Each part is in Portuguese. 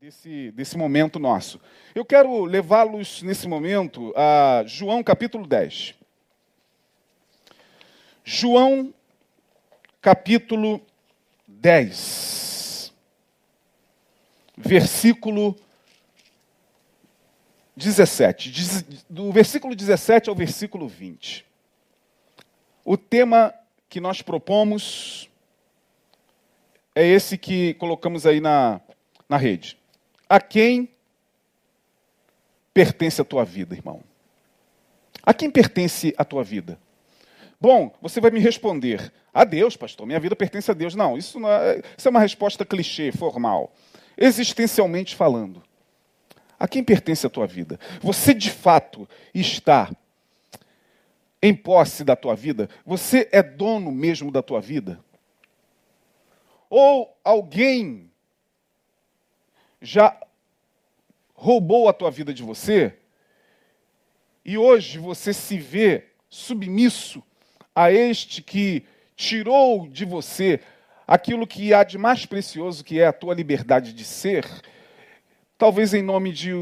desse, desse momento nosso. Eu quero levá-los nesse momento a João capítulo 10. João capítulo 10, versículo 17. Do versículo 17 ao versículo 20. O tema que nós propomos é esse que colocamos aí na, na rede. A quem pertence a tua vida, irmão? A quem pertence a tua vida? Bom, você vai me responder: a Deus, pastor, minha vida pertence a Deus. Não, isso, não é, isso é uma resposta clichê, formal. Existencialmente falando, a quem pertence a tua vida? Você de fato está em posse da tua vida? Você é dono mesmo da tua vida? Ou alguém já roubou a tua vida de você? E hoje você se vê submisso a este que tirou de você aquilo que há de mais precioso, que é a tua liberdade de ser, talvez em nome de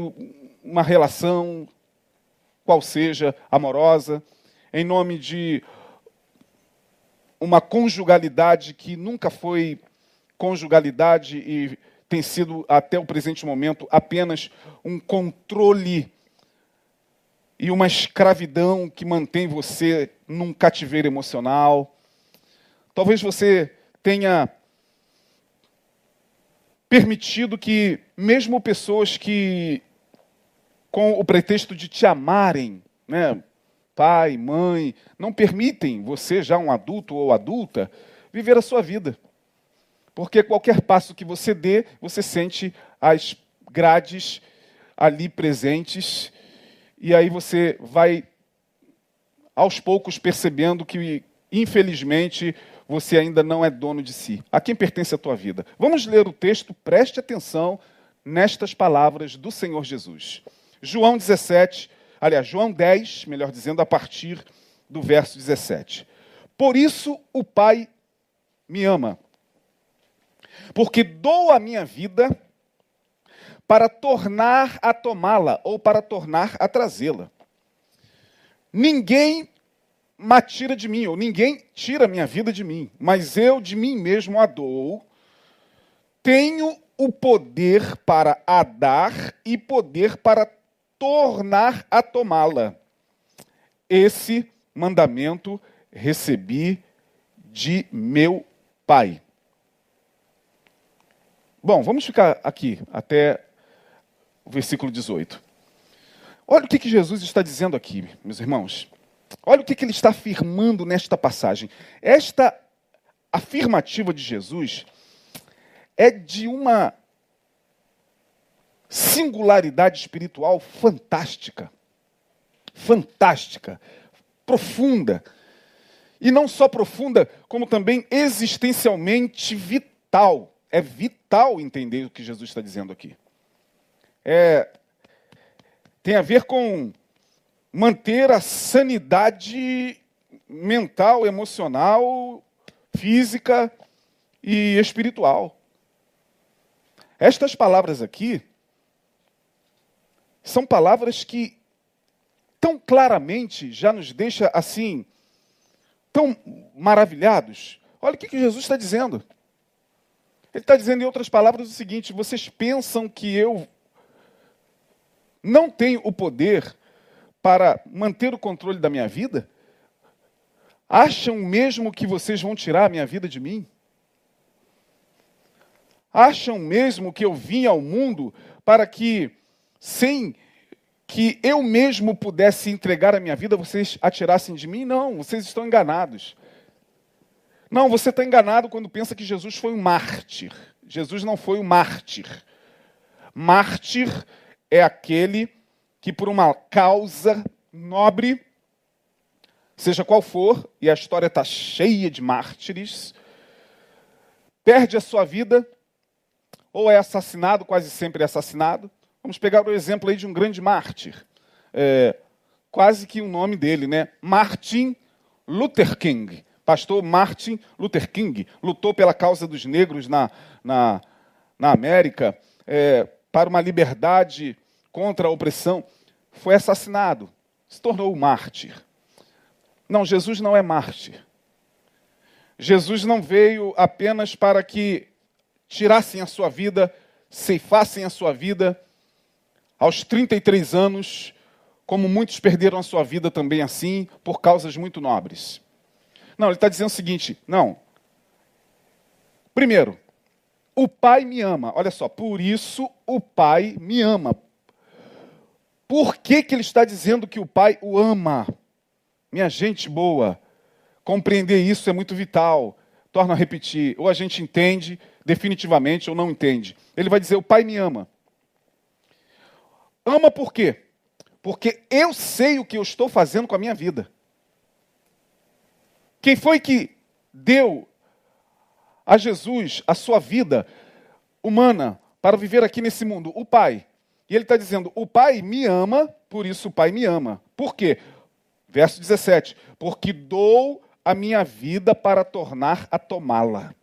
uma relação, qual seja, amorosa, em nome de uma conjugalidade que nunca foi conjugalidade e tem sido, até o presente momento, apenas um controle e uma escravidão que mantém você num cativeiro emocional. Talvez você tenha permitido que, mesmo pessoas que, com o pretexto de te amarem, né, pai, mãe, não permitem você, já um adulto ou adulta, viver a sua vida. Porque qualquer passo que você dê, você sente as grades ali presentes, e aí você vai aos poucos percebendo que, infelizmente, você ainda não é dono de si. A quem pertence a tua vida? Vamos ler o texto, preste atenção nestas palavras do Senhor Jesus. João 17, aliás, João 10, melhor dizendo, a partir do verso 17. Por isso o Pai me ama porque dou a minha vida para tornar a tomá-la ou para tornar a trazê-la. Ninguém me tira de mim, ou ninguém tira a minha vida de mim, mas eu de mim mesmo a dou. Tenho o poder para a dar e poder para tornar a tomá-la. Esse mandamento recebi de meu Pai. Bom, vamos ficar aqui até o versículo 18. Olha o que, que Jesus está dizendo aqui, meus irmãos. Olha o que, que ele está afirmando nesta passagem. Esta afirmativa de Jesus é de uma singularidade espiritual fantástica. Fantástica, profunda. E não só profunda, como também existencialmente vital. É vital entender o que Jesus está dizendo aqui. É, tem a ver com manter a sanidade mental, emocional, física e espiritual. Estas palavras aqui são palavras que tão claramente já nos deixa assim tão maravilhados. Olha o que Jesus está dizendo. Ele está dizendo, em outras palavras, o seguinte: vocês pensam que eu não tenho o poder para manter o controle da minha vida? Acham mesmo que vocês vão tirar a minha vida de mim? Acham mesmo que eu vim ao mundo para que, sem que eu mesmo pudesse entregar a minha vida, vocês atirassem de mim? Não, vocês estão enganados. Não, você está enganado quando pensa que Jesus foi um mártir. Jesus não foi um mártir. Mártir é aquele que, por uma causa nobre, seja qual for, e a história está cheia de mártires, perde a sua vida, ou é assassinado, quase sempre é assassinado. Vamos pegar o exemplo aí de um grande mártir. É, quase que o nome dele, né? Martin Luther King. Pastor Martin Luther King lutou pela causa dos negros na, na, na América. É, para uma liberdade contra a opressão, foi assassinado, se tornou mártir. Não, Jesus não é mártir. Jesus não veio apenas para que tirassem a sua vida, ceifassem a sua vida aos 33 anos, como muitos perderam a sua vida também assim, por causas muito nobres. Não, ele está dizendo o seguinte: não. Primeiro, o Pai me ama. Olha só, por isso o Pai me ama. Por que, que ele está dizendo que o Pai o ama? Minha gente boa, compreender isso é muito vital. Torno a repetir, ou a gente entende definitivamente ou não entende. Ele vai dizer: O Pai me ama. Ama por quê? Porque eu sei o que eu estou fazendo com a minha vida. Quem foi que deu a Jesus a sua vida humana para viver aqui nesse mundo? O Pai. E ele está dizendo: O Pai me ama, por isso o Pai me ama. Por quê? Verso 17: Porque dou a minha vida para tornar a tomá-la.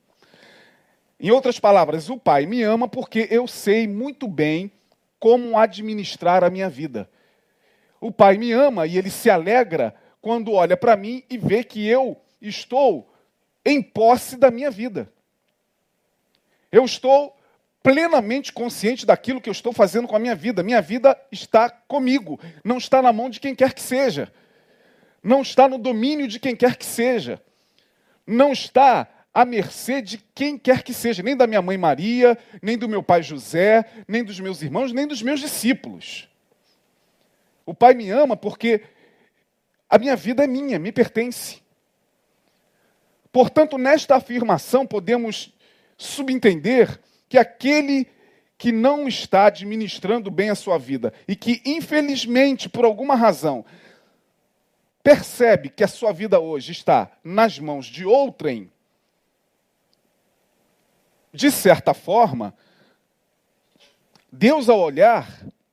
Em outras palavras, o Pai me ama porque eu sei muito bem como administrar a minha vida. O Pai me ama e ele se alegra quando olha para mim e vê que eu estou em posse da minha vida. Eu estou plenamente consciente daquilo que eu estou fazendo com a minha vida. Minha vida está comigo, não está na mão de quem quer que seja não está no domínio de quem quer que seja, não está à mercê de quem quer que seja, nem da minha mãe Maria, nem do meu pai José, nem dos meus irmãos, nem dos meus discípulos. O Pai me ama porque a minha vida é minha, me pertence. Portanto, nesta afirmação, podemos subentender que aquele que não está administrando bem a sua vida e que, infelizmente, por alguma razão, percebe que a sua vida hoje está nas mãos de outrem, de certa forma, Deus, ao olhar,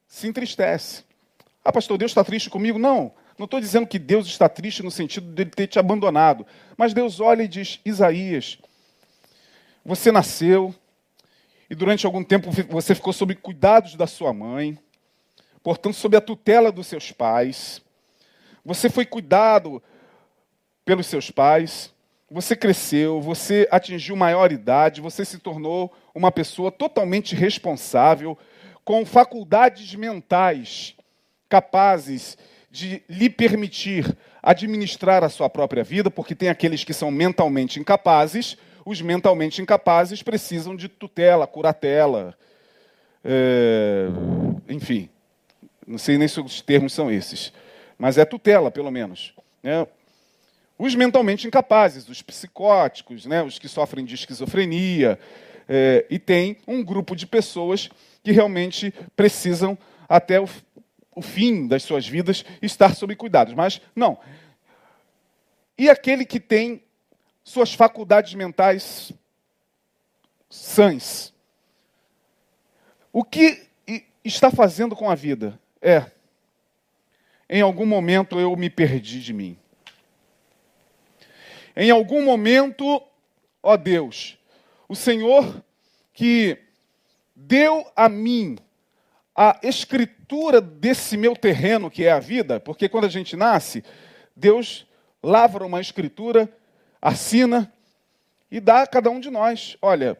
se entristece. Ah, pastor, Deus está triste comigo? Não, não estou dizendo que Deus está triste no sentido de ele ter te abandonado. Mas Deus olha e diz: Isaías, você nasceu e durante algum tempo você ficou sob cuidados da sua mãe, portanto, sob a tutela dos seus pais. Você foi cuidado pelos seus pais, você cresceu, você atingiu maior idade, você se tornou uma pessoa totalmente responsável, com faculdades mentais capazes de lhe permitir administrar a sua própria vida, porque tem aqueles que são mentalmente incapazes, os mentalmente incapazes precisam de tutela, curatela, é, enfim, não sei nem se os termos são esses mas é tutela, pelo menos. Né? Os mentalmente incapazes, os psicóticos, né? os que sofrem de esquizofrenia, é, e tem um grupo de pessoas que realmente precisam, até o, o fim das suas vidas, estar sob cuidados. Mas, não. E aquele que tem suas faculdades mentais sãs? O que está fazendo com a vida? É em algum momento eu me perdi de mim. Em algum momento, ó Deus, o Senhor que deu a mim a escritura desse meu terreno que é a vida, porque quando a gente nasce, Deus lavra uma escritura, assina e dá a cada um de nós. Olha,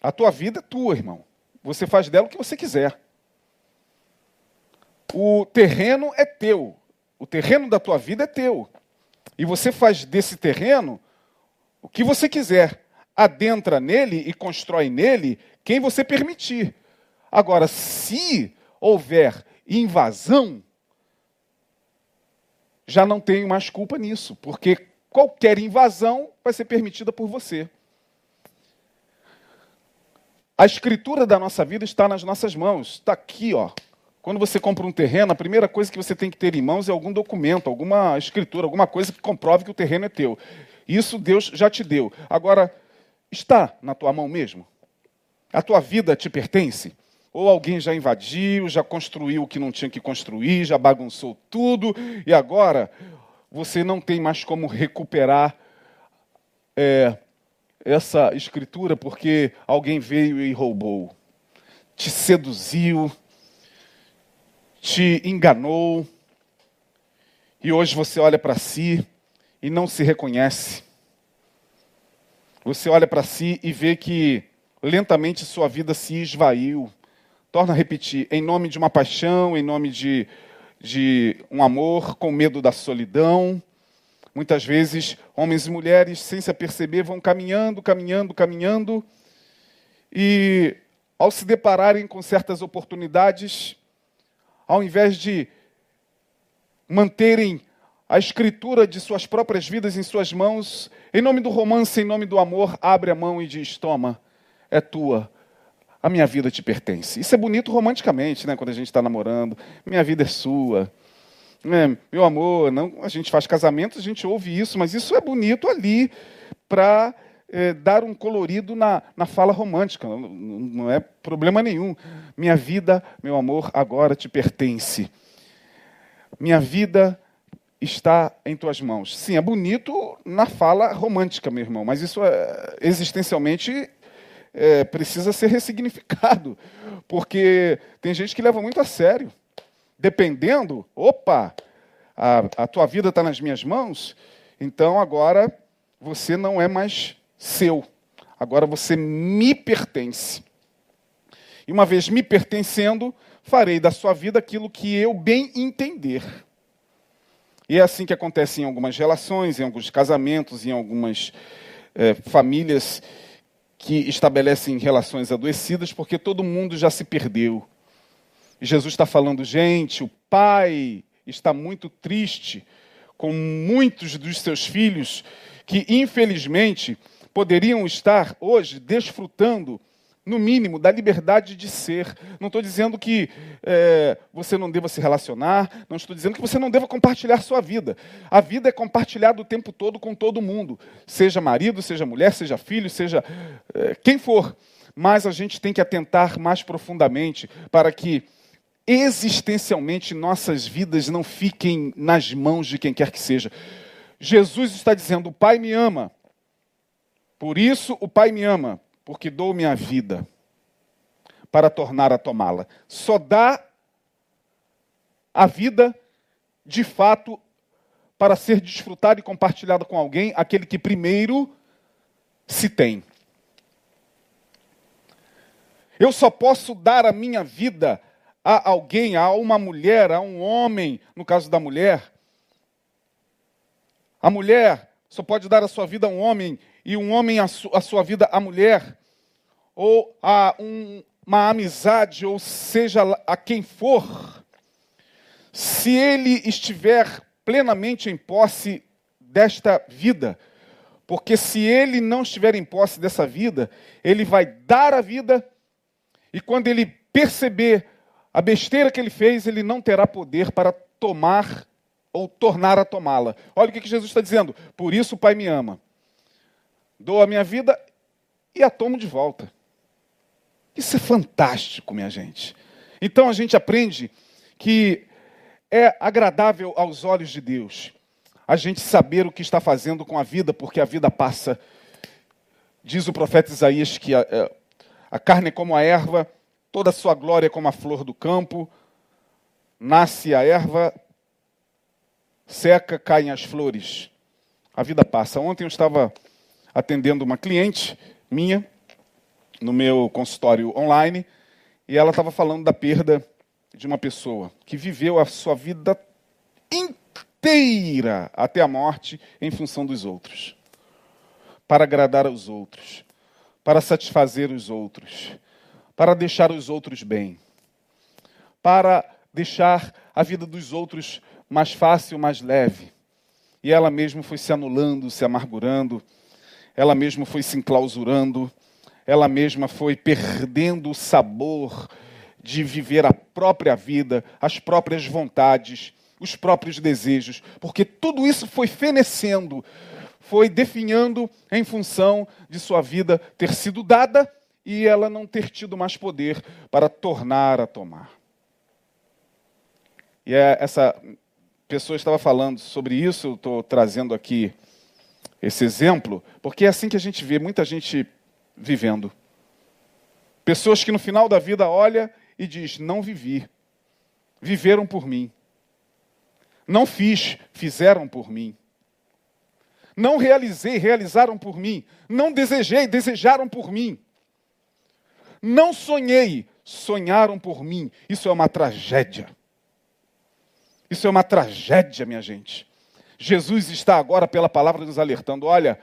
a tua vida é tua, irmão. Você faz dela o que você quiser. O terreno é teu. O terreno da tua vida é teu. E você faz desse terreno o que você quiser. Adentra nele e constrói nele quem você permitir. Agora, se houver invasão, já não tenho mais culpa nisso, porque qualquer invasão vai ser permitida por você. A escritura da nossa vida está nas nossas mãos, está aqui, ó. Quando você compra um terreno, a primeira coisa que você tem que ter em mãos é algum documento, alguma escritura, alguma coisa que comprove que o terreno é teu. Isso Deus já te deu. Agora, está na tua mão mesmo? A tua vida te pertence? Ou alguém já invadiu, já construiu o que não tinha que construir, já bagunçou tudo, e agora você não tem mais como recuperar é, essa escritura porque alguém veio e roubou te seduziu, te enganou, e hoje você olha para si e não se reconhece. Você olha para si e vê que lentamente sua vida se esvaiu. Torna a repetir, em nome de uma paixão, em nome de, de um amor, com medo da solidão. Muitas vezes, homens e mulheres, sem se aperceber, vão caminhando, caminhando, caminhando, e ao se depararem com certas oportunidades, ao invés de manterem a escritura de suas próprias vidas em suas mãos, em nome do romance, em nome do amor, abre a mão e diz: Toma, é tua, a minha vida te pertence. Isso é bonito romanticamente, né? Quando a gente está namorando, minha vida é sua. É, meu amor, não, a gente faz casamentos, a gente ouve isso, mas isso é bonito ali para é, dar um colorido na, na fala romântica, não, não é problema nenhum. Minha vida, meu amor, agora te pertence. Minha vida está em tuas mãos. Sim, é bonito na fala romântica, meu irmão, mas isso é, existencialmente é, precisa ser ressignificado, porque tem gente que leva muito a sério. Dependendo, opa, a, a tua vida está nas minhas mãos, então agora você não é mais seu, agora você me pertence. E uma vez me pertencendo, farei da sua vida aquilo que eu bem entender. E é assim que acontece em algumas relações, em alguns casamentos, em algumas é, famílias que estabelecem relações adoecidas, porque todo mundo já se perdeu. E Jesus está falando, gente, o pai está muito triste com muitos dos seus filhos que, infelizmente, poderiam estar hoje desfrutando no mínimo, da liberdade de ser. Não estou dizendo que é, você não deva se relacionar, não estou dizendo que você não deva compartilhar sua vida. A vida é compartilhada o tempo todo com todo mundo, seja marido, seja mulher, seja filho, seja é, quem for. Mas a gente tem que atentar mais profundamente para que existencialmente nossas vidas não fiquem nas mãos de quem quer que seja. Jesus está dizendo: o Pai me ama. Por isso o Pai me ama porque dou minha vida para tornar a tomá-la. Só dá a vida, de fato, para ser desfrutada e compartilhada com alguém, aquele que primeiro se tem. Eu só posso dar a minha vida a alguém, a uma mulher, a um homem, no caso da mulher. A mulher só pode dar a sua vida a um homem e um homem a, su a sua vida à mulher, ou a um, uma amizade, ou seja a quem for, se ele estiver plenamente em posse desta vida, porque se ele não estiver em posse dessa vida, ele vai dar a vida, e quando ele perceber a besteira que ele fez, ele não terá poder para tomar ou tornar a tomá-la. Olha o que Jesus está dizendo. Por isso o Pai me ama dou a minha vida e a tomo de volta. Isso é fantástico, minha gente. Então a gente aprende que é agradável aos olhos de Deus a gente saber o que está fazendo com a vida, porque a vida passa. Diz o profeta Isaías que a, é, a carne é como a erva, toda a sua glória é como a flor do campo. Nasce a erva, seca, caem as flores. A vida passa. Ontem eu estava atendendo uma cliente minha no meu consultório online e ela estava falando da perda de uma pessoa que viveu a sua vida inteira até a morte em função dos outros, para agradar aos outros, para satisfazer os outros, para deixar os outros bem, para deixar a vida dos outros mais fácil, mais leve. E ela mesma foi se anulando, se amargurando, ela mesma foi se enclausurando, ela mesma foi perdendo o sabor de viver a própria vida, as próprias vontades, os próprios desejos, porque tudo isso foi fenecendo, foi definhando em função de sua vida ter sido dada e ela não ter tido mais poder para tornar a tomar. E é, essa pessoa estava falando sobre isso, eu estou trazendo aqui esse exemplo, porque é assim que a gente vê muita gente vivendo. Pessoas que no final da vida olha e diz: "Não vivi. Viveram por mim. Não fiz, fizeram por mim. Não realizei, realizaram por mim. Não desejei, desejaram por mim. Não sonhei, sonharam por mim. Isso é uma tragédia. Isso é uma tragédia, minha gente. Jesus está agora, pela palavra, nos alertando: olha,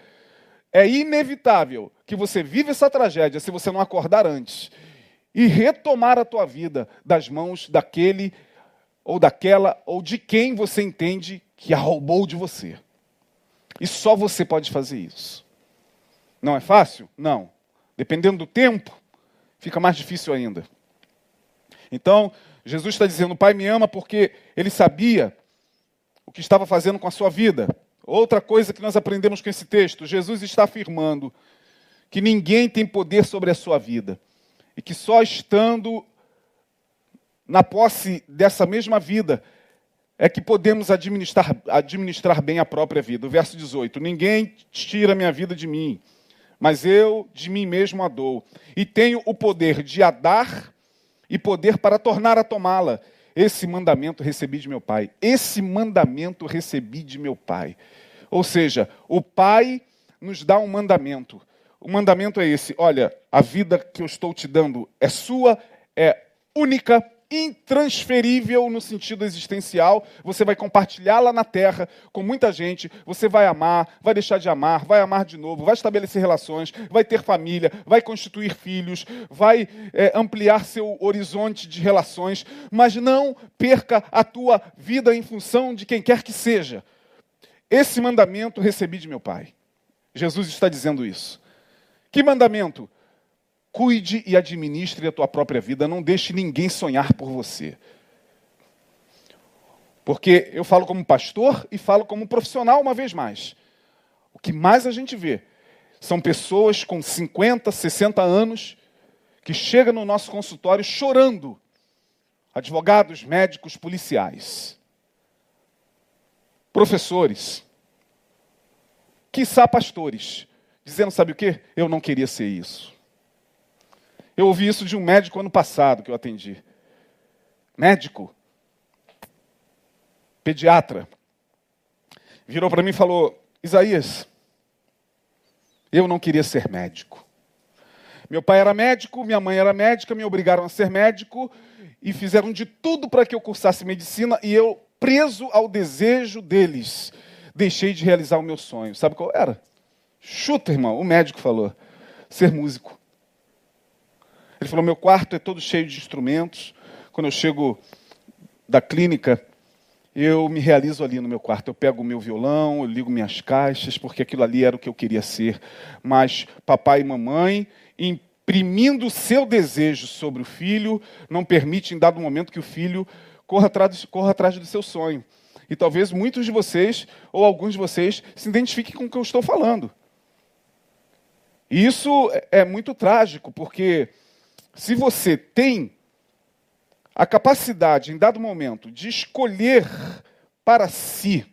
é inevitável que você viva essa tragédia se você não acordar antes e retomar a tua vida das mãos daquele ou daquela ou de quem você entende que a roubou de você. E só você pode fazer isso. Não é fácil? Não. Dependendo do tempo, fica mais difícil ainda. Então, Jesus está dizendo: o Pai me ama porque ele sabia o que estava fazendo com a sua vida. Outra coisa que nós aprendemos com esse texto: Jesus está afirmando que ninguém tem poder sobre a sua vida e que só estando na posse dessa mesma vida é que podemos administrar, administrar bem a própria vida. O verso 18: Ninguém tira minha vida de mim, mas eu de mim mesmo a dou. E tenho o poder de a dar e poder para tornar a tomá-la. Esse mandamento recebi de meu pai. Esse mandamento recebi de meu pai. Ou seja, o pai nos dá um mandamento. O mandamento é esse: olha, a vida que eu estou te dando é sua, é única, intransferível no sentido existencial. Você vai compartilhá-la na terra com muita gente. Você vai amar, vai deixar de amar, vai amar de novo, vai estabelecer relações, vai ter família, vai constituir filhos, vai é, ampliar seu horizonte de relações. Mas não perca a tua vida em função de quem quer que seja. Esse mandamento recebi de meu Pai. Jesus está dizendo isso. Que mandamento? Cuide e administre a tua própria vida, não deixe ninguém sonhar por você. Porque eu falo como pastor e falo como profissional uma vez mais. O que mais a gente vê são pessoas com 50, 60 anos que chegam no nosso consultório chorando. Advogados, médicos, policiais, professores, quiçá pastores, dizendo: sabe o que? Eu não queria ser isso. Eu ouvi isso de um médico ano passado que eu atendi. Médico, pediatra, virou para mim e falou: Isaías, eu não queria ser médico. Meu pai era médico, minha mãe era médica, me obrigaram a ser médico e fizeram de tudo para que eu cursasse medicina e eu, preso ao desejo deles, deixei de realizar o meu sonho. Sabe qual era? Chuta, irmão, o médico falou: ser músico. Ele falou: meu quarto é todo cheio de instrumentos. Quando eu chego da clínica, eu me realizo ali no meu quarto. Eu pego o meu violão, eu ligo minhas caixas, porque aquilo ali era o que eu queria ser. Mas papai e mamãe, imprimindo o seu desejo sobre o filho, não permite em dado momento que o filho corra atrás, corra atrás do seu sonho. E talvez muitos de vocês, ou alguns de vocês, se identifiquem com o que eu estou falando. E isso é muito trágico, porque se você tem a capacidade, em dado momento, de escolher para si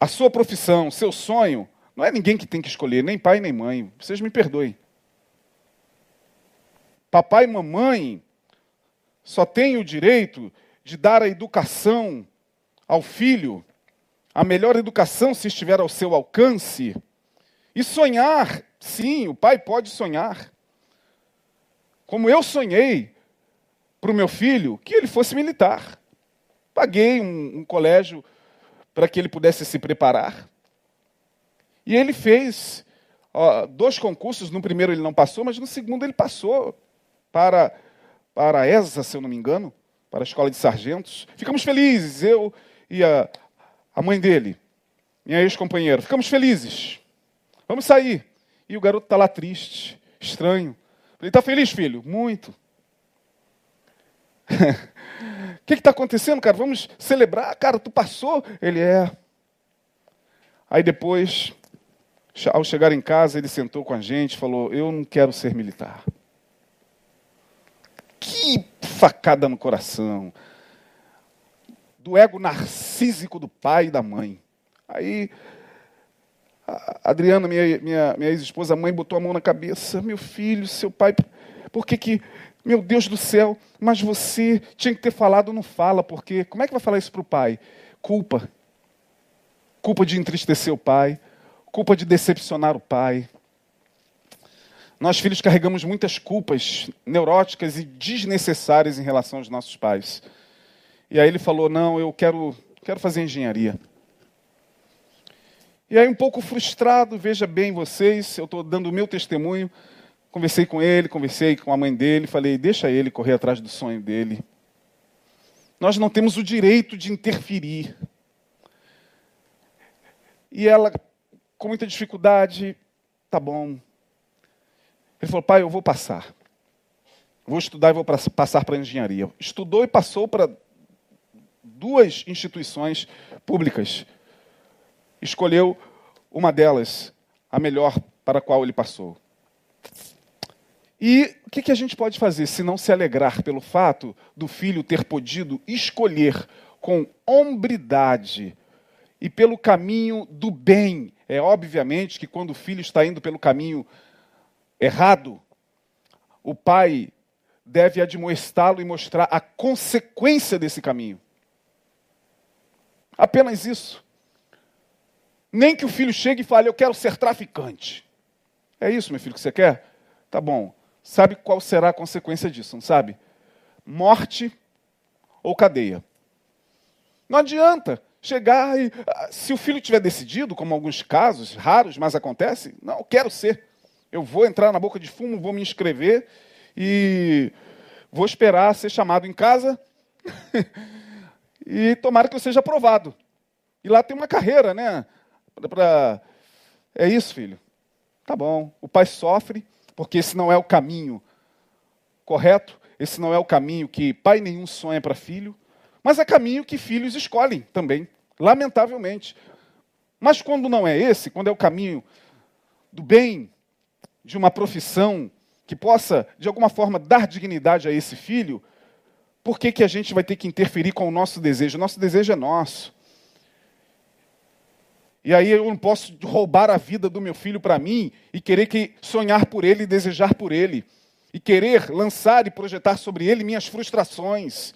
a sua profissão, seu sonho, não é ninguém que tem que escolher, nem pai nem mãe. Vocês me perdoem. Papai e mamãe só têm o direito de dar a educação ao filho, a melhor educação se estiver ao seu alcance e sonhar, sim, o pai pode sonhar. Como eu sonhei para o meu filho que ele fosse militar. Paguei um, um colégio para que ele pudesse se preparar. E ele fez ó, dois concursos. No primeiro ele não passou, mas no segundo ele passou para, para a ESA, se eu não me engano, para a escola de sargentos. Ficamos felizes, eu e a, a mãe dele, minha ex-companheira. Ficamos felizes. Vamos sair. E o garoto está lá triste, estranho. Ele está feliz, filho? Muito. O que está acontecendo, cara? Vamos celebrar. Cara, tu passou? Ele é. Aí depois, ao chegar em casa, ele sentou com a gente e falou: Eu não quero ser militar. Que facada no coração. Do ego narcísico do pai e da mãe. Aí A Adriana, minha, minha, minha ex-esposa, a mãe, botou a mão na cabeça. Meu filho, seu pai, por que que. Meu Deus do céu, mas você tinha que ter falado, não fala, porque. Como é que vai falar isso para o pai? Culpa. Culpa de entristecer o pai. Culpa de decepcionar o pai. Nós, filhos, carregamos muitas culpas neuróticas e desnecessárias em relação aos nossos pais. E aí ele falou: Não, eu quero, quero fazer engenharia. E aí, um pouco frustrado, veja bem vocês, eu estou dando o meu testemunho. Conversei com ele, conversei com a mãe dele, falei: Deixa ele correr atrás do sonho dele. Nós não temos o direito de interferir. E ela, com muita dificuldade, tá bom, ele falou: pai, eu vou passar. Vou estudar e vou passar para engenharia. Estudou e passou para duas instituições públicas. Escolheu uma delas, a melhor para a qual ele passou. E o que, que a gente pode fazer se não se alegrar pelo fato do filho ter podido escolher com hombridade e pelo caminho do bem? É obviamente que quando o filho está indo pelo caminho errado, o pai deve admoestá-lo e mostrar a consequência desse caminho. Apenas isso. Nem que o filho chegue e fale, eu quero ser traficante. É isso, meu filho, que você quer? Tá bom. Sabe qual será a consequência disso, não sabe? Morte ou cadeia. Não adianta chegar e. Ah, se o filho tiver decidido, como alguns casos raros, mas acontece, não, eu quero ser. Eu vou entrar na boca de fumo, vou me inscrever e vou esperar ser chamado em casa e tomara que eu seja aprovado. E lá tem uma carreira, né? Pra... É isso, filho. Tá bom. O pai sofre, porque esse não é o caminho correto, esse não é o caminho que pai nenhum sonha para filho, mas é caminho que filhos escolhem também, lamentavelmente. Mas quando não é esse, quando é o caminho do bem, de uma profissão que possa, de alguma forma, dar dignidade a esse filho, por que, que a gente vai ter que interferir com o nosso desejo? O nosso desejo é nosso. E aí eu não posso roubar a vida do meu filho para mim e querer que sonhar por ele e desejar por ele. E querer lançar e projetar sobre ele minhas frustrações.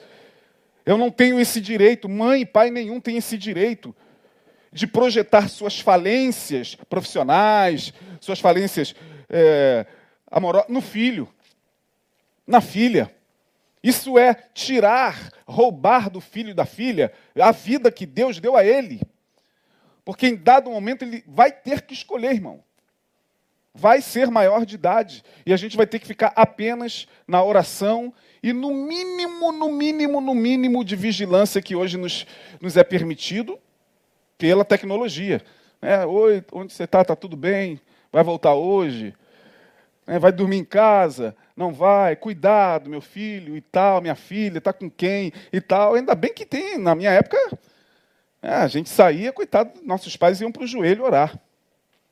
Eu não tenho esse direito, mãe e pai nenhum tem esse direito de projetar suas falências profissionais, suas falências é, amorosa no filho, na filha. Isso é tirar, roubar do filho e da filha a vida que Deus deu a ele. Porque em dado momento ele vai ter que escolher, irmão. Vai ser maior de idade. E a gente vai ter que ficar apenas na oração e no mínimo, no mínimo, no mínimo de vigilância que hoje nos, nos é permitido pela tecnologia. É, Oi, onde você está? Está tudo bem? Vai voltar hoje? É, vai dormir em casa? Não vai? Cuidado, meu filho e tal, minha filha, está com quem e tal. Ainda bem que tem, na minha época, é, a gente saía, coitado, nossos pais iam para o joelho orar.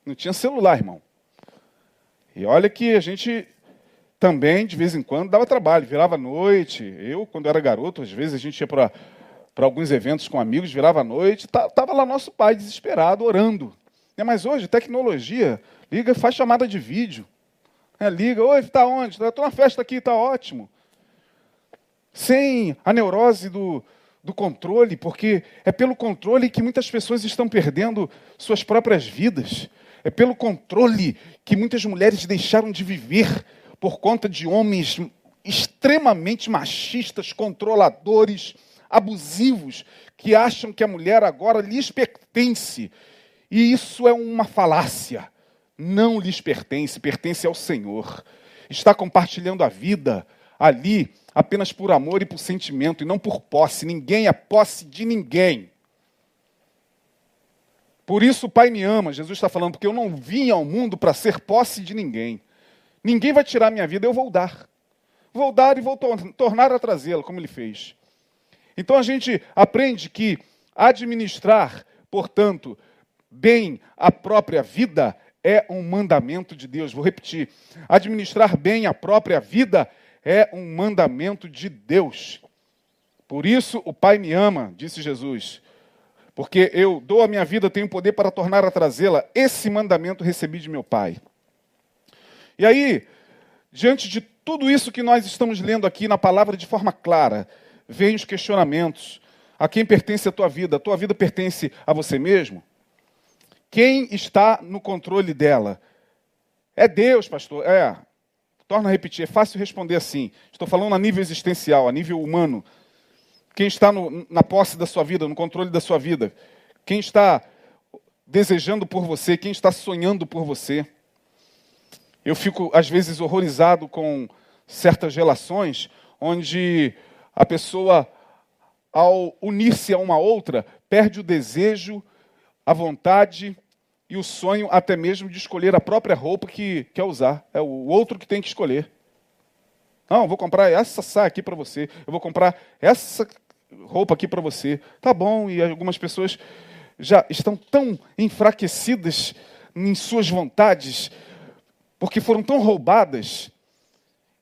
Não tinha celular, irmão. E olha que a gente também, de vez em quando, dava trabalho, virava noite. Eu, quando era garoto, às vezes a gente ia para alguns eventos com amigos, virava noite, estava lá nosso pai desesperado, orando. Mas hoje, tecnologia, liga, faz chamada de vídeo. É, liga, oi, está onde? Estou na festa aqui, está ótimo. Sem a neurose do, do controle, porque é pelo controle que muitas pessoas estão perdendo suas próprias vidas. É pelo controle que muitas mulheres deixaram de viver por conta de homens extremamente machistas, controladores, abusivos, que acham que a mulher agora lhes pertence. E isso é uma falácia não lhes pertence, pertence ao Senhor. Está compartilhando a vida ali apenas por amor e por sentimento, e não por posse. Ninguém é posse de ninguém. Por isso o Pai me ama, Jesus está falando, porque eu não vim ao mundo para ser posse de ninguém. Ninguém vai tirar minha vida, eu vou dar. Vou dar e vou tornar a trazê-la, como ele fez. Então a gente aprende que administrar, portanto, bem a própria vida é um mandamento de Deus. Vou repetir: administrar bem a própria vida é um mandamento de Deus. Por isso o Pai me ama, disse Jesus, Porque eu dou a minha vida, tenho poder para tornar a trazê-la. Esse mandamento recebi de meu Pai. E aí, diante de tudo isso que nós estamos lendo aqui na palavra de forma clara, vêm os questionamentos. A quem pertence a tua vida? A tua vida pertence a você mesmo? Quem está no controle dela? É Deus, pastor. É. Torna a repetir, é fácil responder assim. Estou falando a nível existencial, a nível humano. Quem está no, na posse da sua vida, no controle da sua vida? Quem está desejando por você? Quem está sonhando por você? Eu fico, às vezes, horrorizado com certas relações onde a pessoa, ao unir-se a uma outra, perde o desejo, a vontade e o sonho até mesmo de escolher a própria roupa que quer usar. É o outro que tem que escolher. Não, vou comprar essa saia aqui para você. Eu vou comprar essa roupa aqui para você. Tá bom, e algumas pessoas já estão tão enfraquecidas em suas vontades, porque foram tão roubadas,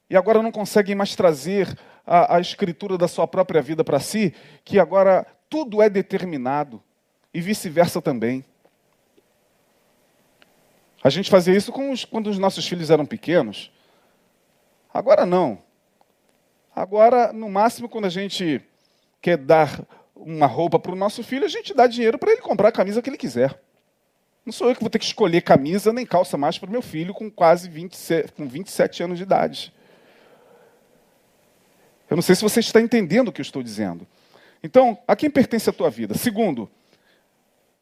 e agora não conseguem mais trazer a, a escritura da sua própria vida para si, que agora tudo é determinado, e vice-versa também. A gente fazia isso os, quando os nossos filhos eram pequenos. Agora não. Agora, no máximo, quando a gente quer dar uma roupa para o nosso filho, a gente dá dinheiro para ele comprar a camisa que ele quiser. Não sou eu que vou ter que escolher camisa nem calça mais para o meu filho com quase 27, com 27 anos de idade. Eu não sei se você está entendendo o que eu estou dizendo. Então, a quem pertence a tua vida? Segundo,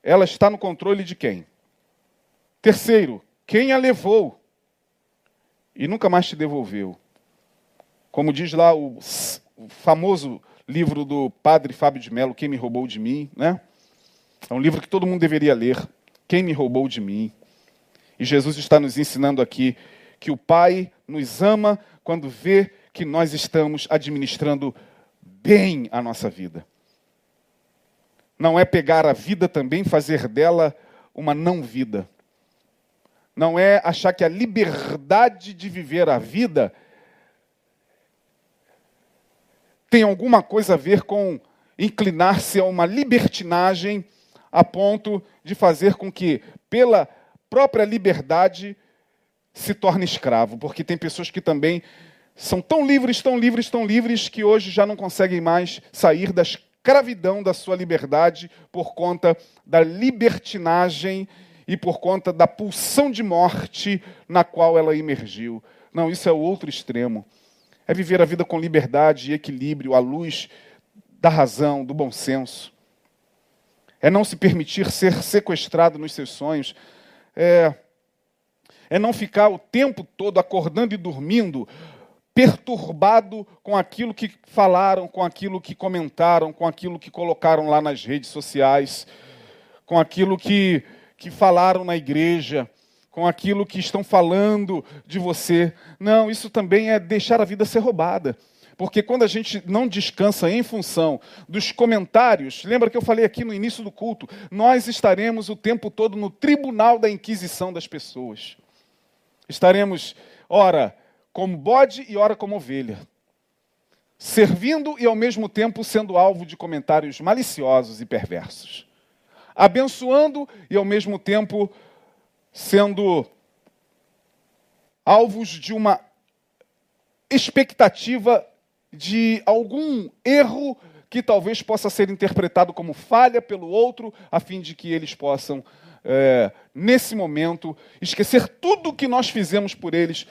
ela está no controle de quem? Terceiro, quem a levou e nunca mais te devolveu? Como diz lá o famoso livro do padre Fábio de Mello, Quem Me Roubou de Mim, né? É um livro que todo mundo deveria ler. Quem me roubou de mim? E Jesus está nos ensinando aqui que o Pai nos ama quando vê que nós estamos administrando bem a nossa vida. Não é pegar a vida também, fazer dela uma não vida. Não é achar que a liberdade de viver a vida tem alguma coisa a ver com inclinar-se a uma libertinagem a ponto de fazer com que, pela própria liberdade, se torne escravo. Porque tem pessoas que também são tão livres, tão livres, tão livres, que hoje já não conseguem mais sair da escravidão da sua liberdade por conta da libertinagem e por conta da pulsão de morte na qual ela emergiu. Não, isso é o outro extremo é viver a vida com liberdade e equilíbrio, à luz da razão, do bom senso. É não se permitir ser sequestrado nos seus sonhos. É, é não ficar o tempo todo acordando e dormindo, perturbado com aquilo que falaram, com aquilo que comentaram, com aquilo que colocaram lá nas redes sociais, com aquilo que, que falaram na igreja com aquilo que estão falando de você. Não, isso também é deixar a vida ser roubada. Porque quando a gente não descansa em função dos comentários, lembra que eu falei aqui no início do culto, nós estaremos o tempo todo no tribunal da inquisição das pessoas. Estaremos, ora, como bode e ora como ovelha. Servindo e ao mesmo tempo sendo alvo de comentários maliciosos e perversos. Abençoando e ao mesmo tempo sendo alvos de uma expectativa de algum erro que talvez possa ser interpretado como falha pelo outro, a fim de que eles possam, é, nesse momento, esquecer tudo que nós fizemos por eles,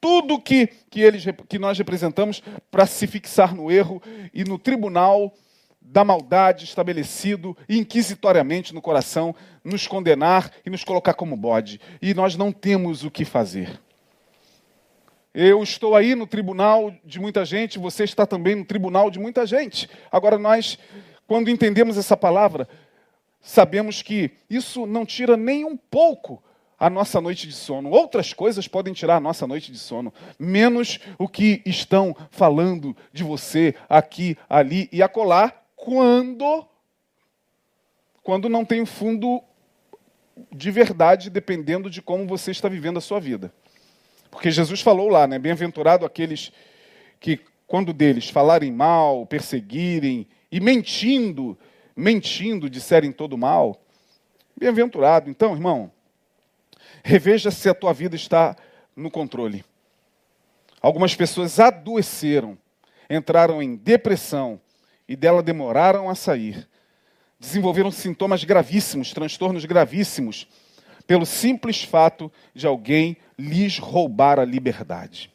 tudo que, que, eles, que nós representamos, para se fixar no erro e no tribunal da maldade estabelecido inquisitoriamente no coração, nos condenar e nos colocar como bode. E nós não temos o que fazer. Eu estou aí no tribunal de muita gente, você está também no tribunal de muita gente. Agora, nós, quando entendemos essa palavra, sabemos que isso não tira nem um pouco a nossa noite de sono. Outras coisas podem tirar a nossa noite de sono, menos o que estão falando de você aqui, ali e acolá, quando quando não tem fundo de verdade, dependendo de como você está vivendo a sua vida. Porque Jesus falou lá, né? Bem-aventurado aqueles que, quando deles falarem mal, perseguirem e mentindo, mentindo, disserem todo mal. Bem-aventurado. Então, irmão, reveja se a tua vida está no controle. Algumas pessoas adoeceram, entraram em depressão e dela demoraram a sair. Desenvolveram sintomas gravíssimos, transtornos gravíssimos, pelo simples fato de alguém lhes roubar a liberdade.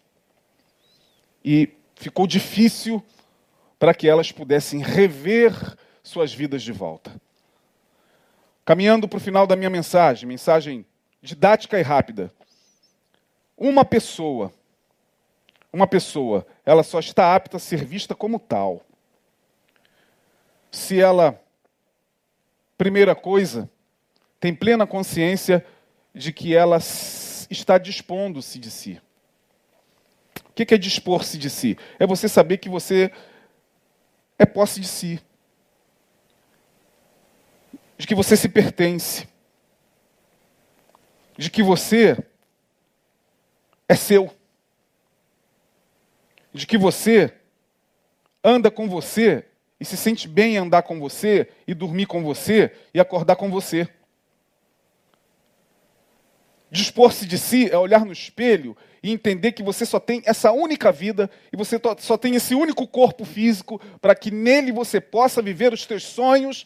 E ficou difícil para que elas pudessem rever suas vidas de volta. Caminhando para o final da minha mensagem, mensagem didática e rápida. Uma pessoa, uma pessoa, ela só está apta a ser vista como tal. Se ela, primeira coisa, tem plena consciência de que ela está dispondo-se de si. O que é dispor-se de si? É você saber que você é posse de si. De que você se pertence. De que você é seu. De que você anda com você e se sente bem em andar com você e dormir com você e acordar com você. Dispor-se de si é olhar no espelho e entender que você só tem essa única vida e você só tem esse único corpo físico para que nele você possa viver os teus sonhos,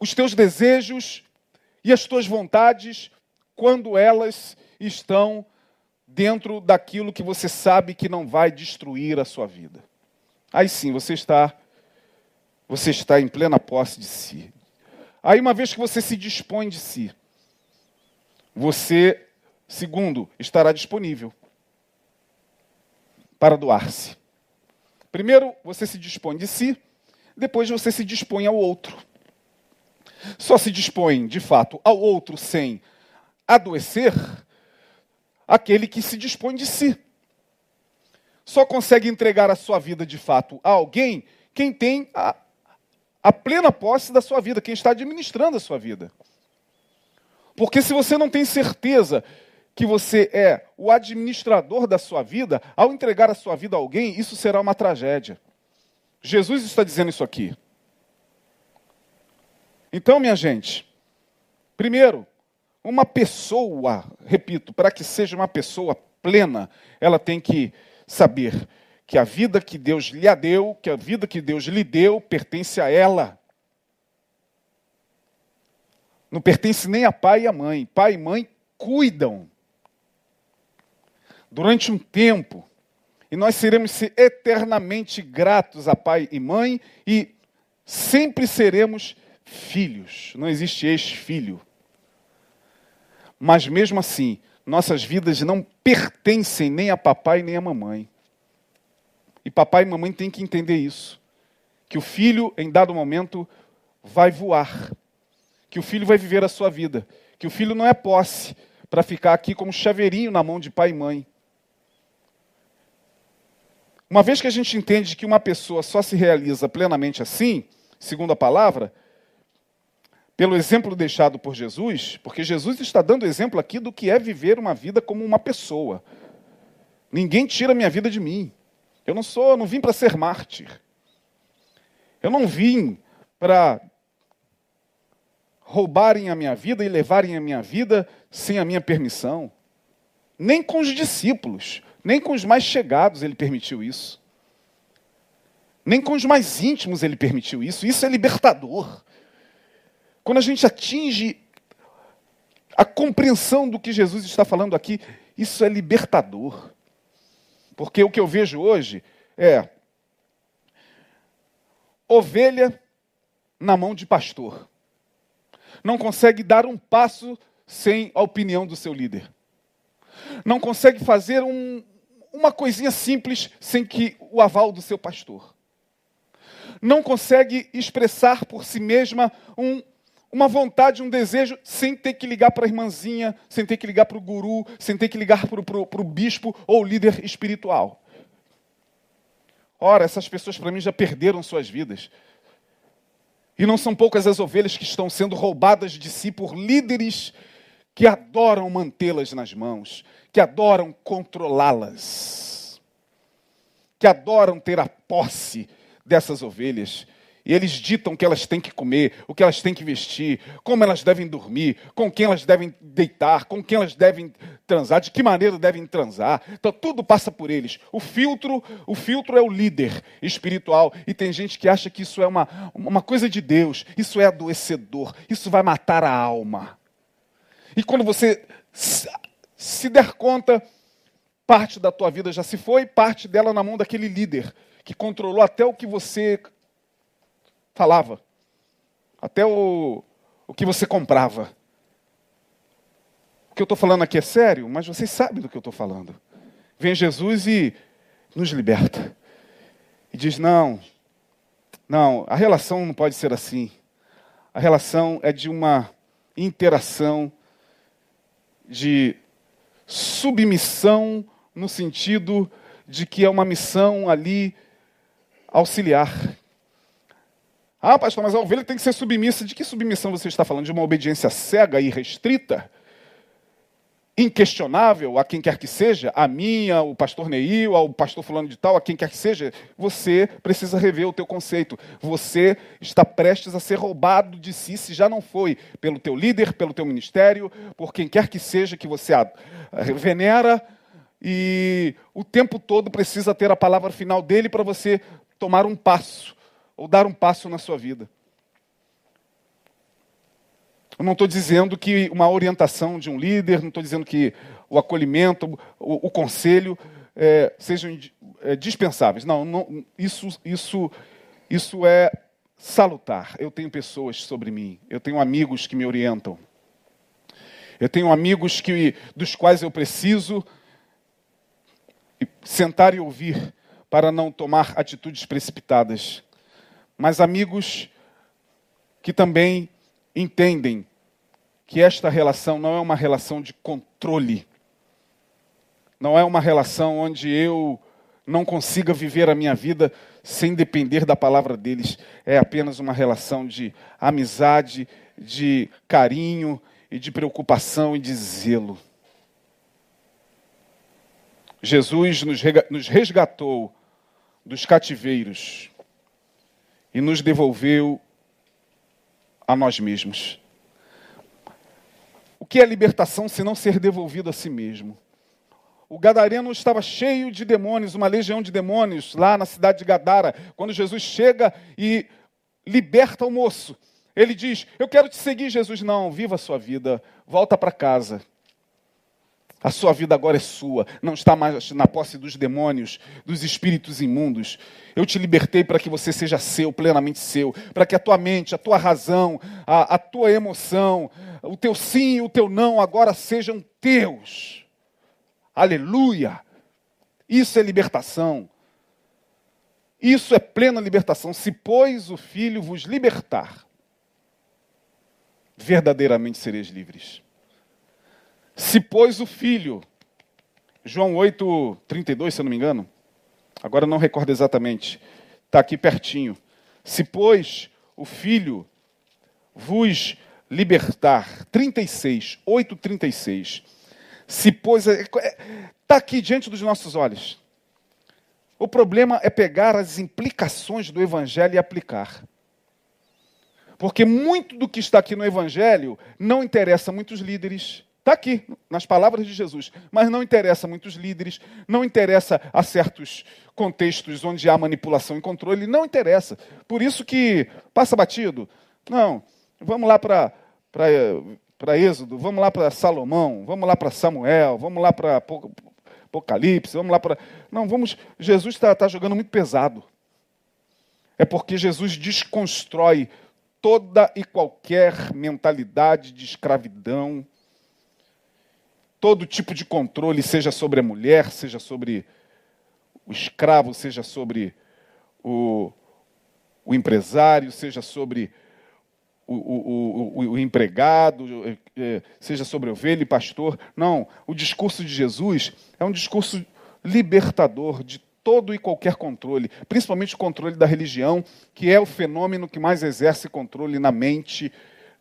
os teus desejos e as tuas vontades quando elas estão dentro daquilo que você sabe que não vai destruir a sua vida. Aí sim, você está você está em plena posse de si. Aí uma vez que você se dispõe de si, você, segundo, estará disponível para doar-se. Primeiro, você se dispõe de si, depois você se dispõe ao outro. Só se dispõe, de fato, ao outro sem adoecer aquele que se dispõe de si. Só consegue entregar a sua vida de fato a alguém quem tem a, a plena posse da sua vida, quem está administrando a sua vida. Porque se você não tem certeza que você é o administrador da sua vida, ao entregar a sua vida a alguém, isso será uma tragédia. Jesus está dizendo isso aqui. Então, minha gente, primeiro, uma pessoa, repito, para que seja uma pessoa plena, ela tem que saber que a vida que Deus lhe deu, que a vida que Deus lhe deu, pertence a ela. Não pertence nem a pai e a mãe. Pai e mãe cuidam durante um tempo. E nós seremos eternamente gratos a pai e mãe e sempre seremos filhos. Não existe ex-filho. Mas mesmo assim, nossas vidas não pertencem nem a papai nem a mamãe. E papai e mamãe têm que entender isso. Que o filho, em dado momento, vai voar que o filho vai viver a sua vida, que o filho não é posse para ficar aqui como chaveirinho na mão de pai e mãe. Uma vez que a gente entende que uma pessoa só se realiza plenamente assim, segundo a palavra, pelo exemplo deixado por Jesus, porque Jesus está dando exemplo aqui do que é viver uma vida como uma pessoa. Ninguém tira minha vida de mim. Eu não sou, não vim para ser mártir. Eu não vim para roubarem a minha vida e levarem a minha vida sem a minha permissão. Nem com os discípulos, nem com os mais chegados ele permitiu isso. Nem com os mais íntimos ele permitiu isso. Isso é libertador. Quando a gente atinge a compreensão do que Jesus está falando aqui, isso é libertador. Porque o que eu vejo hoje é ovelha na mão de pastor não consegue dar um passo sem a opinião do seu líder. Não consegue fazer um, uma coisinha simples sem que o aval do seu pastor. Não consegue expressar por si mesma um, uma vontade, um desejo, sem ter que ligar para a irmãzinha, sem ter que ligar para o guru, sem ter que ligar para o bispo ou líder espiritual. Ora, essas pessoas para mim já perderam suas vidas. E não são poucas as ovelhas que estão sendo roubadas de si por líderes que adoram mantê-las nas mãos, que adoram controlá-las, que adoram ter a posse dessas ovelhas E eles ditam o que elas têm que comer, o que elas têm que vestir, como elas devem dormir, com quem elas devem deitar, com quem elas devem transar, de que maneira devem transar. Então tudo passa por eles. O filtro, o filtro é o líder espiritual. E tem gente que acha que isso é uma, uma coisa de Deus, isso é adoecedor, isso vai matar a alma. E quando você se der conta, parte da tua vida já se foi, parte dela na mão daquele líder que controlou até o que você falava, até o, o que você comprava. O que eu estou falando aqui é sério, mas vocês sabem do que eu estou falando. Vem Jesus e nos liberta. E diz: não, não, a relação não pode ser assim. A relação é de uma interação, de submissão, no sentido de que é uma missão ali auxiliar. Ah, pastor, mas a ovelha tem que ser submissa. De que submissão você está falando? De uma obediência cega e restrita? Inquestionável a quem quer que seja, a minha, o pastor Neil, ao pastor fulano de tal, a quem quer que seja, você precisa rever o teu conceito. Você está prestes a ser roubado de si, se já não foi, pelo teu líder, pelo teu ministério, por quem quer que seja que você venera, e o tempo todo precisa ter a palavra final dele para você tomar um passo ou dar um passo na sua vida. Eu não estou dizendo que uma orientação de um líder, não estou dizendo que o acolhimento, o, o conselho é, sejam é, dispensáveis. Não, não, isso, isso, isso é salutar. Eu tenho pessoas sobre mim, eu tenho amigos que me orientam. Eu tenho amigos que, dos quais eu preciso sentar e ouvir para não tomar atitudes precipitadas mas amigos que também entendem que esta relação não é uma relação de controle, não é uma relação onde eu não consiga viver a minha vida sem depender da palavra deles, é apenas uma relação de amizade, de carinho e de preocupação e de zelo. Jesus nos resgatou dos cativeiros e nos devolveu a nós mesmos. O que é libertação se não ser devolvido a si mesmo? O gadareno estava cheio de demônios, uma legião de demônios lá na cidade de Gadara. Quando Jesus chega e liberta o moço, ele diz: Eu quero te seguir, Jesus. Não, viva a sua vida, volta para casa. A sua vida agora é sua, não está mais na posse dos demônios, dos espíritos imundos. Eu te libertei para que você seja seu, plenamente seu, para que a tua mente, a tua razão, a, a tua emoção, o teu sim e o teu não agora sejam teus. Aleluia! Isso é libertação. Isso é plena libertação. Se, pois, o Filho vos libertar, verdadeiramente sereis livres. Se pôs o filho, João 8, 32, se eu não me engano, agora não recordo exatamente, está aqui pertinho. Se pôs o filho vos libertar, 36, 8, 36. Se pôs, está é, é, aqui diante dos nossos olhos. O problema é pegar as implicações do Evangelho e aplicar. Porque muito do que está aqui no Evangelho não interessa a muitos líderes, Está aqui, nas palavras de Jesus. Mas não interessa a muitos líderes, não interessa a certos contextos onde há manipulação e controle, não interessa. Por isso que passa batido. Não, vamos lá para Êxodo, vamos lá para Salomão, vamos lá para Samuel, vamos lá para Apocalipse, vamos lá para. Não, vamos. Jesus está tá jogando muito pesado. É porque Jesus desconstrói toda e qualquer mentalidade de escravidão todo tipo de controle, seja sobre a mulher, seja sobre o escravo, seja sobre o, o empresário, seja sobre o, o, o, empregado, é, seja sobre ovelha e pastor. Não, o discurso de Jesus é um discurso libertador de todo e qualquer controle, principalmente o controle da religião, que é o fenômeno que mais exerce controle na mente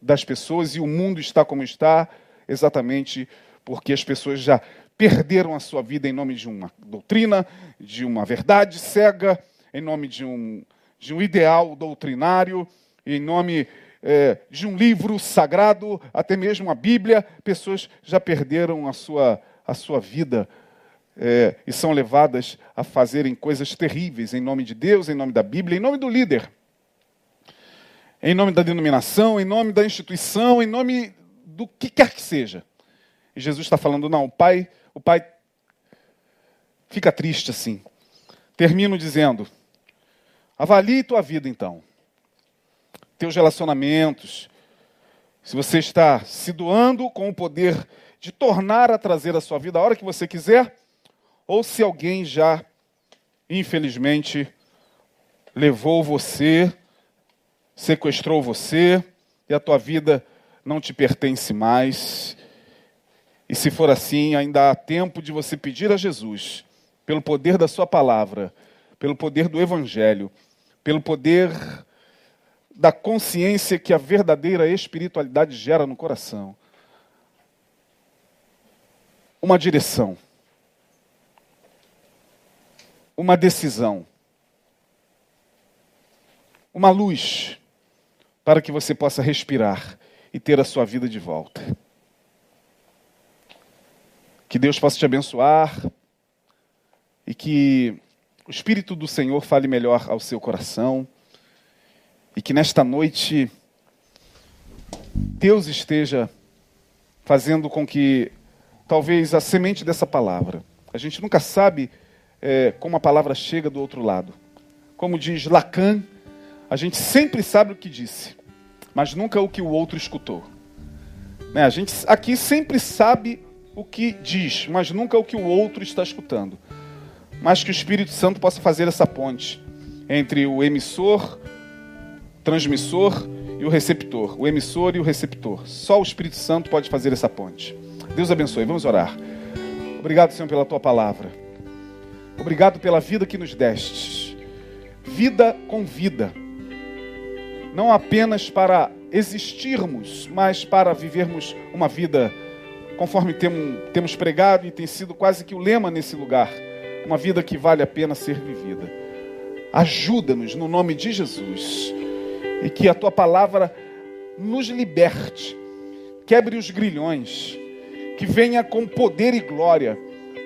das pessoas, e o mundo está como está, exatamente porque as pessoas já perderam a sua vida em nome de uma doutrina, de uma verdade cega, em nome de, um, de um ideal doutrinário, em nome é, de um livro sagrado, até mesmo a Bíblia, pessoas já perderam a sua, a sua vida é, e são levadas a fazerem coisas terríveis em nome de Deus, em nome da Bíblia, em nome do líder, em nome da denominação, em nome da instituição, em nome do que quer que seja. E Jesus está falando, não, o pai, o pai fica triste assim. Termino dizendo: avalie tua vida então teus relacionamentos, se você está se doando com o poder de tornar a trazer a sua vida a hora que você quiser, ou se alguém já, infelizmente, levou você, sequestrou você e a tua vida não te pertence mais. E se for assim, ainda há tempo de você pedir a Jesus, pelo poder da Sua palavra, pelo poder do Evangelho, pelo poder da consciência que a verdadeira espiritualidade gera no coração. Uma direção. Uma decisão. Uma luz para que você possa respirar e ter a sua vida de volta. Que Deus possa te abençoar e que o Espírito do Senhor fale melhor ao seu coração. E que nesta noite Deus esteja fazendo com que talvez a semente dessa palavra, a gente nunca sabe é, como a palavra chega do outro lado. Como diz Lacan, a gente sempre sabe o que disse, mas nunca o que o outro escutou. Né? A gente aqui sempre sabe o que diz, mas nunca o que o outro está escutando. Mas que o Espírito Santo possa fazer essa ponte entre o emissor transmissor e o receptor, o emissor e o receptor. Só o Espírito Santo pode fazer essa ponte. Deus abençoe. Vamos orar. Obrigado, Senhor, pela tua palavra. Obrigado pela vida que nos deste. Vida com vida. Não apenas para existirmos, mas para vivermos uma vida conforme temos pregado e tem sido quase que o lema nesse lugar. Uma vida que vale a pena ser vivida. Ajuda-nos no nome de Jesus e que a tua palavra nos liberte, quebre os grilhões, que venha com poder e glória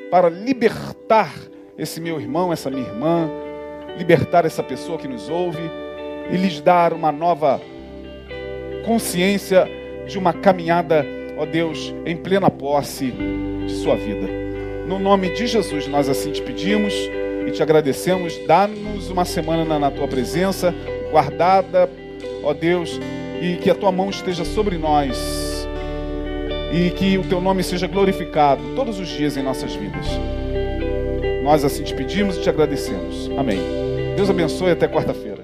para libertar esse meu irmão, essa minha irmã, libertar essa pessoa que nos ouve e lhes dar uma nova consciência de uma caminhada, ó Deus, em plena posse de sua vida. No nome de Jesus, nós assim te pedimos e te agradecemos. Dá-nos uma semana na tua presença, guardada ó Deus, e que a tua mão esteja sobre nós e que o teu nome seja glorificado todos os dias em nossas vidas. Nós assim te pedimos e te agradecemos. Amém. Deus abençoe até quarta-feira.